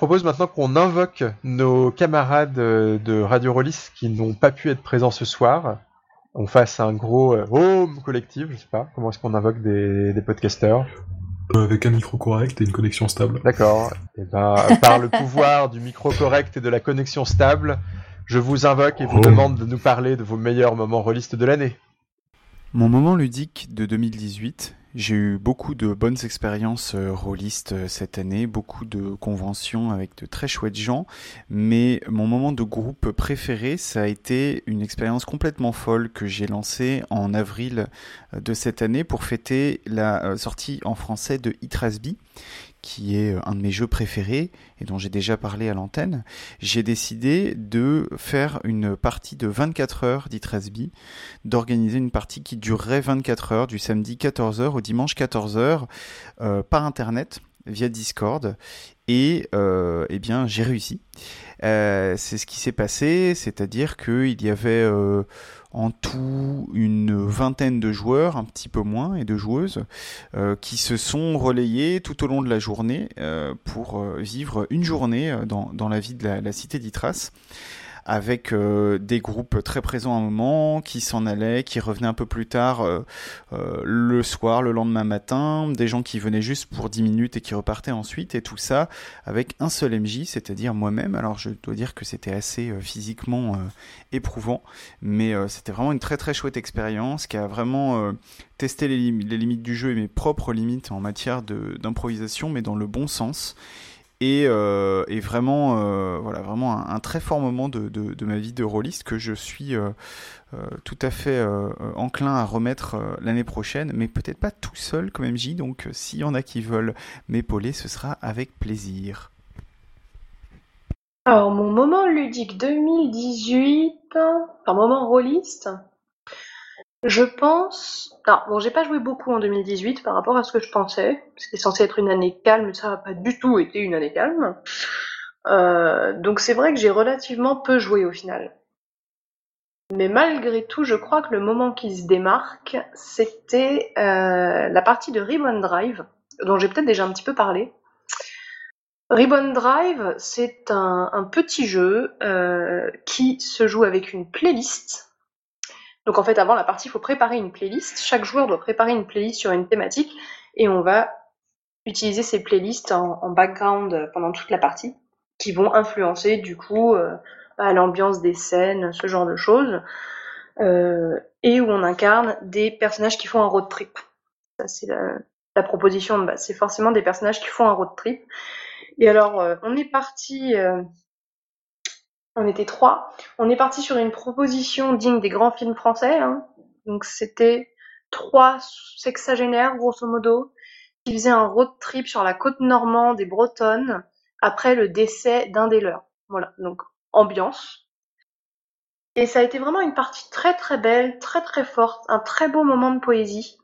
propose maintenant qu'on invoque nos camarades de Radio Rollis qui n'ont pas pu être présents ce soir. On fasse un gros home collectif, je sais pas, comment est-ce qu'on invoque des, des podcasters avec un micro correct et une connexion stable. D'accord. Et ben, par le pouvoir du micro correct et de la connexion stable, je vous invoque et vous oh. demande de nous parler de vos meilleurs moments rôlistes de l'année. Mon moment ludique de 2018, j'ai eu beaucoup de bonnes expériences euh, rôlistes euh, cette année, beaucoup de conventions avec de très chouettes gens, mais mon moment de groupe préféré, ça a été une expérience complètement folle que j'ai lancée en avril euh, de cette année pour fêter la sortie en français de Itrasby, qui est un de mes jeux préférés et dont j'ai déjà parlé à l'antenne, j'ai décidé de faire une partie de 24 heures d'Itrasby, d'organiser une partie qui durerait 24 heures du samedi 14h au dimanche 14h euh, par internet via Discord et euh, eh bien j'ai réussi. Euh, c'est ce qui s'est passé, c'est-à-dire qu'il y avait en tout une vingtaine de joueurs, un petit peu moins, et de joueuses, euh, qui se sont relayés tout au long de la journée euh, pour euh, vivre une journée dans, dans la vie de la, la cité d'Itras avec euh, des groupes très présents à un moment, qui s'en allaient, qui revenaient un peu plus tard euh, euh, le soir, le lendemain matin, des gens qui venaient juste pour 10 minutes et qui repartaient ensuite, et tout ça avec un seul MJ, c'est-à-dire moi-même. Alors je dois dire que c'était assez physiquement éprouvant, mais c'était vraiment une très très chouette expérience qui a vraiment testé les, les, limites du jeu et mes propres limites en matière d'improvisation, mais dans le bon sens et, euh, et vraiment, euh, voilà, vraiment un, très fort moment de, de, de, ma vie de rôliste que je suis euh, euh tout à fait euh, enclin à remettre l'année prochaine, mais peut-être pas tout seul comme MJ. Donc, s'il y en a qui veulent m'épauler, ce sera avec plaisir. Alors, mon moment ludique 2018, un moment rôliste, je pense. Alors, bon, j'ai pas joué beaucoup en 2018 par rapport à ce que je pensais. C'était censé être une année calme, ça n'a pas du tout été une année calme. Euh, donc c'est vrai que j'ai relativement peu joué au final. Mais malgré tout, je crois que le moment qui se démarque, c'était euh, la partie de Ribbon Drive, dont j'ai peut-être déjà un petit peu parlé. Ribbon Drive, c'est un, un, petit jeu euh, qui se joue avec une playlist donc en fait, avant la partie, il faut préparer une playlist. Chaque joueur doit préparer une playlist sur une thématique et on va utiliser ces playlists en, background pendant toute la partie qui vont influencer du coup euh, l'ambiance des scènes, ce genre de choses. Euh, et où on incarne des personnages qui font un road trip. Ça, c'est la, proposition de base. C'est forcément des personnages qui font un road trip. Et alors, euh, on est parti on était trois. On est parti sur une proposition digne des grands films français. Hein. Donc c'était trois sexagénaires, grosso modo, qui faisaient un road trip sur la côte normande et bretonne après le décès d'un des leurs. Voilà, donc ambiance. Et ça a été vraiment une partie très très belle, très très forte, un très beau moment de poésie,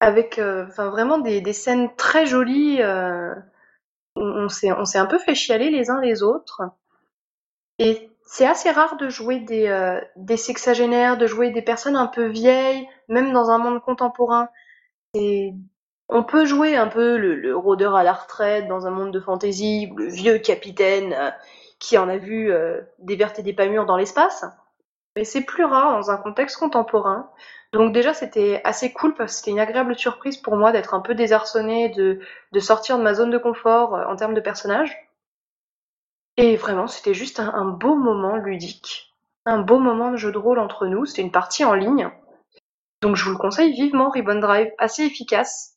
avec euh, enfin vraiment des, des, scènes très jolies. Euh, on s'est on s'est un peu fait chialer les uns les autres. Et c'est assez rare de jouer des, euh, des sexagénaires, de jouer des personnes un peu vieilles, même dans un monde contemporain. Et on peut jouer un peu le, le, rôdeur à la retraite dans un monde de fantaisie, le vieux capitaine euh, qui en a vu euh, des vertes et des pas mûres dans l'espace. Mais c'est plus rare dans un contexte contemporain. Donc déjà c'était assez cool parce que c'était une agréable surprise pour moi d'être un peu désarçonné, de, de sortir de ma zone de confort euh, en termes de personnages. Et vraiment, c'était juste un, beau moment ludique, un beau moment de jeu de rôle entre nous. C'était une partie en ligne. Donc je vous le conseille vivement, Ribbon Drive, assez efficace.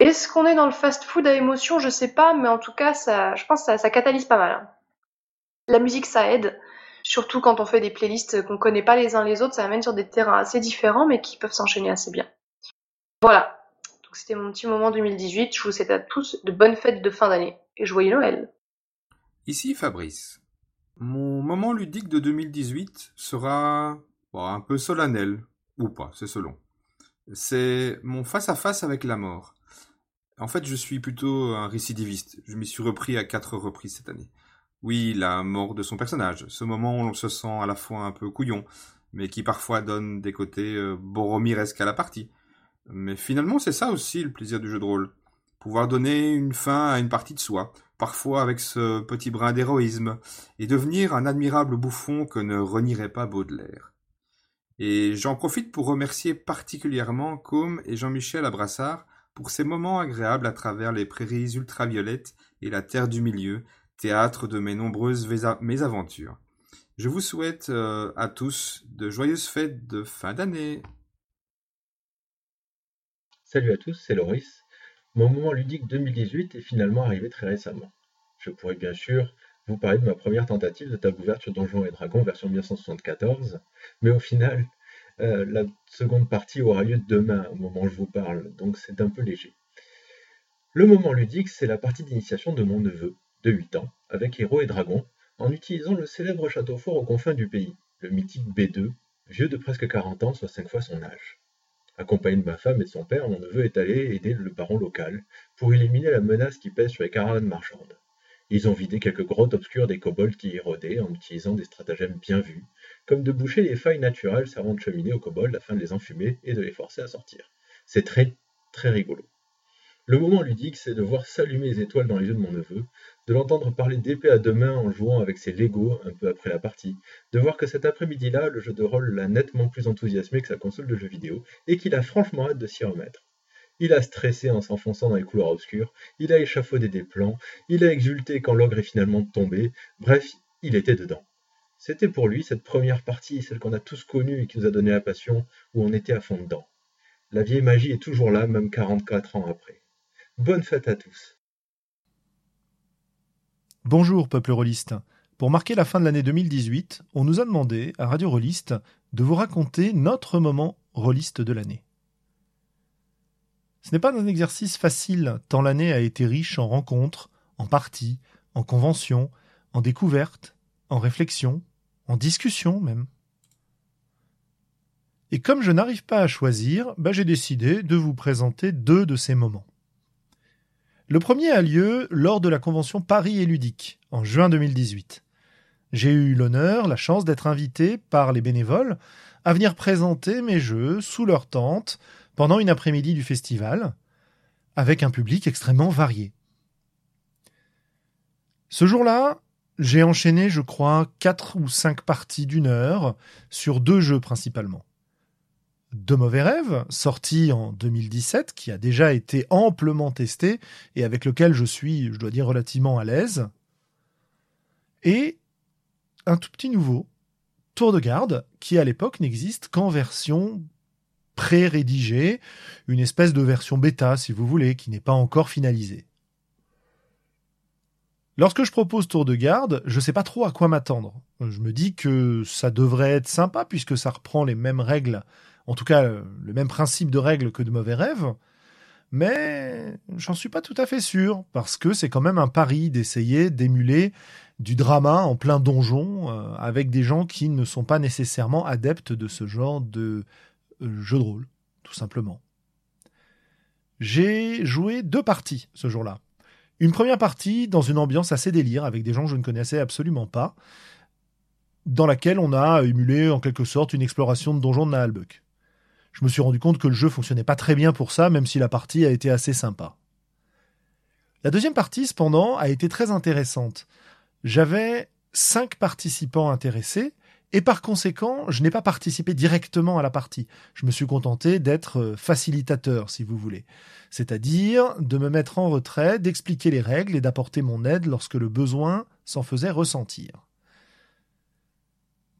Est-ce qu'on est dans le fast-food à émotion? Je sais pas, mais en tout cas, je pense que ça, catalyse pas mal. La musique, ça aide, surtout quand on fait des playlists qu'on connaît pas les uns les autres, ça amène sur des terrains assez différents, mais qui peuvent s'enchaîner assez bien. Voilà. Donc c'était mon petit moment 2018. Je vous souhaite à tous de bonnes fêtes de fin d'année et joyeux Noël. Ici Fabrice. Mon moment ludique de 2018 sera un peu solennel, ou pas, c'est selon. C'est mon face-à-face avec la mort. En fait, je suis plutôt un récidiviste. Je m'y suis repris à quatre reprises cette année. Oui, la mort de son personnage, ce moment où l'on se sent à la fois un peu couillon, mais qui parfois donne des côtés euh, boromiresques à la partie. Mais finalement, c'est ça aussi le plaisir du jeu de rôle. Pouvoir donner une fin à une partie de soi, parfois avec ce petit brin d'héroïsme, et devenir un admirable bouffon que ne renierait pas Baudelaire. Et j'en profite pour remercier particulièrement Com et Jean-Michel Abrassard pour ces moments agréables à travers les prairies ultraviolettes et la terre du milieu, théâtre de mes nombreuses mésaventures. Je vous souhaite euh, à tous de joyeuses fêtes de fin d'année. Salut à tous, c'est Loris. Mon moment ludique 2018 est finalement arrivé très récemment. Je pourrais bien sûr vous parler de ma première tentative de table ouverte sur Donjons et Dragons version 1974, mais au final, euh, la seconde partie aura lieu demain au moment où je vous parle, donc c'est un peu léger. Le moment ludique, c'est la partie d'initiation de mon neveu, de 8 ans, avec héros et dragons, en utilisant le célèbre château fort aux confins du pays, le mythique B2, vieux de presque 40 ans, soit 5 fois son âge. Accompagné de ma femme et de son père, mon neveu est allé aider le baron local pour éliminer la menace qui pèse sur les caravanes marchandes. Ils ont vidé quelques grottes obscures des kobolds qui y rôdaient en utilisant des stratagèmes bien vus, comme de boucher les failles naturelles servant de cheminée aux kobolds afin de les enfumer et de les forcer à sortir. C'est très très rigolo. Le moment ludique, c'est de voir s'allumer les étoiles dans les yeux de mon neveu, de l'entendre parler d'épée à deux mains en jouant avec ses Lego un peu après la partie, de voir que cet après-midi-là, le jeu de rôle l'a nettement plus enthousiasmé que sa console de jeux vidéo, et qu'il a franchement hâte de s'y remettre. Il a stressé en s'enfonçant dans les couloirs obscurs, il a échafaudé des plans, il a exulté quand l'ogre est finalement tombé, bref, il était dedans. C'était pour lui cette première partie, celle qu'on a tous connue et qui nous a donné la passion, où on était à fond dedans. La vieille magie est toujours là, même 44 ans après. Bonne fête à tous. Bonjour, peuple rôliste. Pour marquer la fin de l'année 2018, on nous a demandé, à Radio Rolliste, de vous raconter notre moment rôliste de l'année. Ce n'est pas un exercice facile, tant l'année a été riche en rencontres, en parties, en conventions, en découvertes, en réflexions, en discussions même. Et comme je n'arrive pas à choisir, bah, j'ai décidé de vous présenter deux de ces moments. Le premier a lieu lors de la convention Paris et Ludique, en juin 2018. J'ai eu l'honneur, la chance d'être invité par les bénévoles à venir présenter mes jeux sous leur tente pendant une après-midi du festival, avec un public extrêmement varié. Ce jour-là, j'ai enchaîné, je crois, quatre ou cinq parties d'une heure sur deux jeux principalement. De mauvais rêves, sorti en 2017, qui a déjà été amplement testé et avec lequel je suis, je dois dire, relativement à l'aise. Et un tout petit nouveau, Tour de garde, qui à l'époque n'existe qu'en version pré-rédigé, une espèce de version bêta, si vous voulez, qui n'est pas encore finalisée. Lorsque je propose tour de garde, je ne sais pas trop à quoi m'attendre. Je me dis que ça devrait être sympa puisque ça reprend les mêmes règles, en tout cas le même principe de règles que de mauvais rêves, mais j'en suis pas tout à fait sûr parce que c'est quand même un pari d'essayer d'émuler du drama en plein donjon euh, avec des gens qui ne sont pas nécessairement adeptes de ce genre de euh, jeu de rôle, tout simplement. J'ai joué deux parties ce jour-là. Une première partie dans une ambiance assez délire, avec des gens que je ne connaissais absolument pas, dans laquelle on a émulé en quelque sorte une exploration de donjon de Naalbuck. Je me suis rendu compte que le jeu fonctionnait pas très bien pour ça, même si la partie a été assez sympa. La deuxième partie, cependant, a été très intéressante. J'avais cinq participants intéressés, et par conséquent, je n'ai pas participé directement à la partie. Je me suis contenté d'être euh, facilitateur, si vous voulez. C'est-à-dire de me mettre en retrait, d'expliquer les règles et d'apporter mon aide lorsque le besoin s'en faisait ressentir.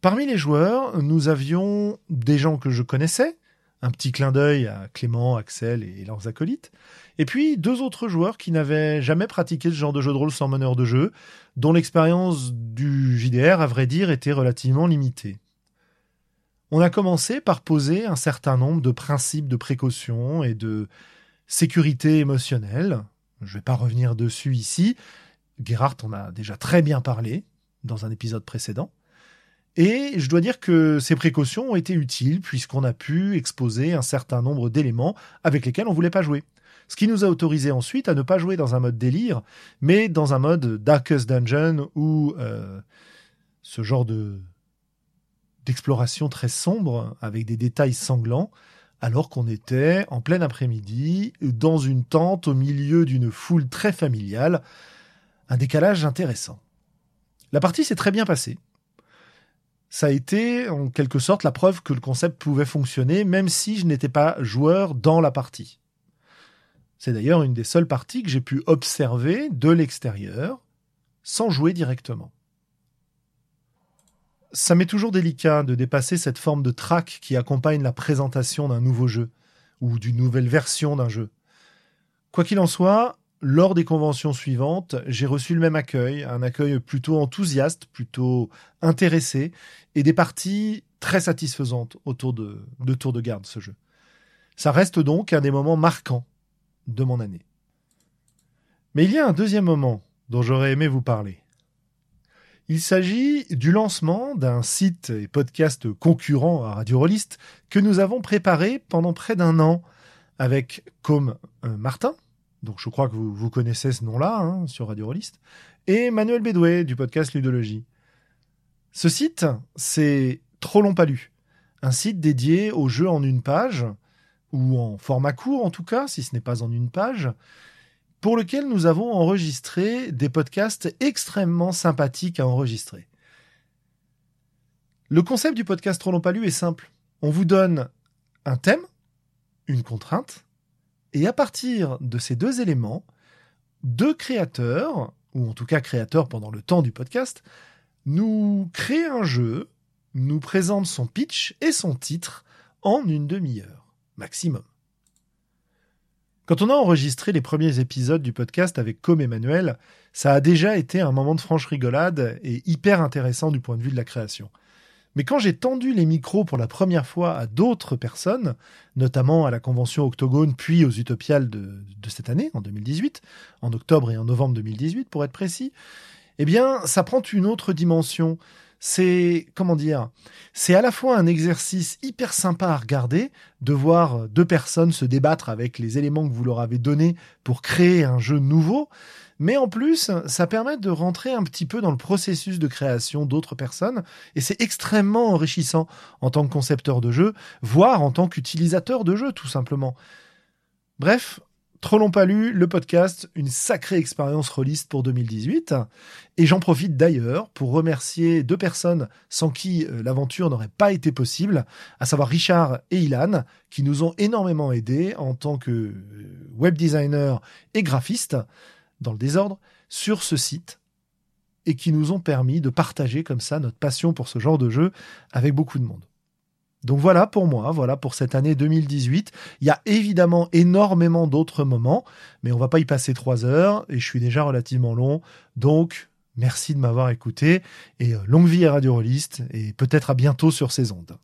Parmi les joueurs, nous avions des gens que je connaissais, un petit clin d'œil à Clément, Axel et leurs acolytes, et puis deux autres joueurs qui n'avaient jamais pratiqué ce genre de jeu de rôle sans meneur de jeu, dont l'expérience du JDR, à vrai dire, était relativement limitée. On a commencé par poser un certain nombre de principes de précaution et de sécurité émotionnelle. Je ne vais pas revenir dessus ici. Gerhardt en a déjà très bien parlé dans un épisode précédent. Et je dois dire que ces précautions ont été utiles puisqu'on a pu exposer un certain nombre d'éléments avec lesquels on ne voulait pas jouer ce qui nous a autorisé ensuite à ne pas jouer dans un mode délire, mais dans un mode Darkest Dungeon ou euh, ce genre de d'exploration très sombre avec des détails sanglants, alors qu'on était en plein après-midi dans une tente au milieu d'une foule très familiale, Un décalage intéressant. La partie s'est très bien passée. Ça a été en quelque sorte la preuve que le concept pouvait fonctionner même si je n'étais pas joueur dans la partie. C'est d'ailleurs une des seules parties que j'ai pu observer de l'extérieur sans jouer directement. Ça m'est toujours délicat de dépasser cette forme de track qui accompagne la présentation d'un nouveau jeu ou d'une nouvelle version d'un jeu. Quoi qu'il en soit, lors des conventions suivantes, j'ai reçu le même accueil, un accueil plutôt enthousiaste, plutôt intéressé, et des parties très satisfaisantes autour de, Tour de Garde, ce jeu. Ça reste donc un des moments marquants de mon année. Mais il y a un deuxième moment dont j'aurais aimé vous parler. Il s'agit du lancement d'un site et podcast concurrent à Radio Rollist que nous avons préparé pendant près d'un an avec comme euh, Martin, donc je crois que vous, connaissez ce nom-là hein, sur Radio Rollist, et Manuel Bédoué du podcast Ludologie. Ce site, c'est Trop long pas lu, un site dédié aux jeux en une page, ou en format court en tout cas, si ce n'est pas en une page, pour lequel nous avons enregistré des podcasts extrêmement sympathiques à enregistrer. Le concept du podcast Trop long est simple. On vous donne un thème, une contrainte, et à partir de ces deux éléments, deux créateurs, ou en tout cas créateurs pendant le temps du podcast, nous créent un jeu, nous présentent son pitch et son titre en une demi-heure maximum. Quand on a enregistré les premiers épisodes du podcast avec Com Emmanuel, ça a déjà été un moment de franche rigolade et hyper intéressant du point de vue de la création. Mais quand j'ai tendu les micros pour la première fois à d'autres personnes, notamment à la convention Octogone puis aux Utopiales de, cette année, en 2018, en octobre et en novembre 2018 pour être précis, eh bien, ça prend une autre dimension. C'est, comment dire, c'est à la fois un exercice hyper sympa à regarder, de voir deux personnes se débattre avec les éléments que vous leur avez donnés pour créer un jeu nouveau, mais en plus, ça permet de rentrer un petit peu dans le processus de création d'autres personnes, et c'est extrêmement enrichissant en tant que concepteur de jeu, voire en tant qu'utilisateur de jeu, tout simplement. Bref, Trop long pas lu, le podcast, une sacrée expérience rôliste pour 2018. Et j'en profite d'ailleurs pour remercier deux personnes sans qui euh, l'aventure n'aurait pas été possible, à savoir Richard et Ilan, qui nous ont énormément aidés en tant que euh, web designer et graphiste, dans le désordre, sur ce site, et qui nous ont permis de partager comme ça notre passion pour ce genre de jeu avec beaucoup de monde. Donc voilà pour moi, voilà pour cette année 2018. Il y a évidemment énormément d'autres moments, mais on va pas y passer trois heures et je suis déjà relativement long. Donc merci de m'avoir écouté et euh, longue vie à Radio Rollist et peut-être à bientôt sur ces ondes.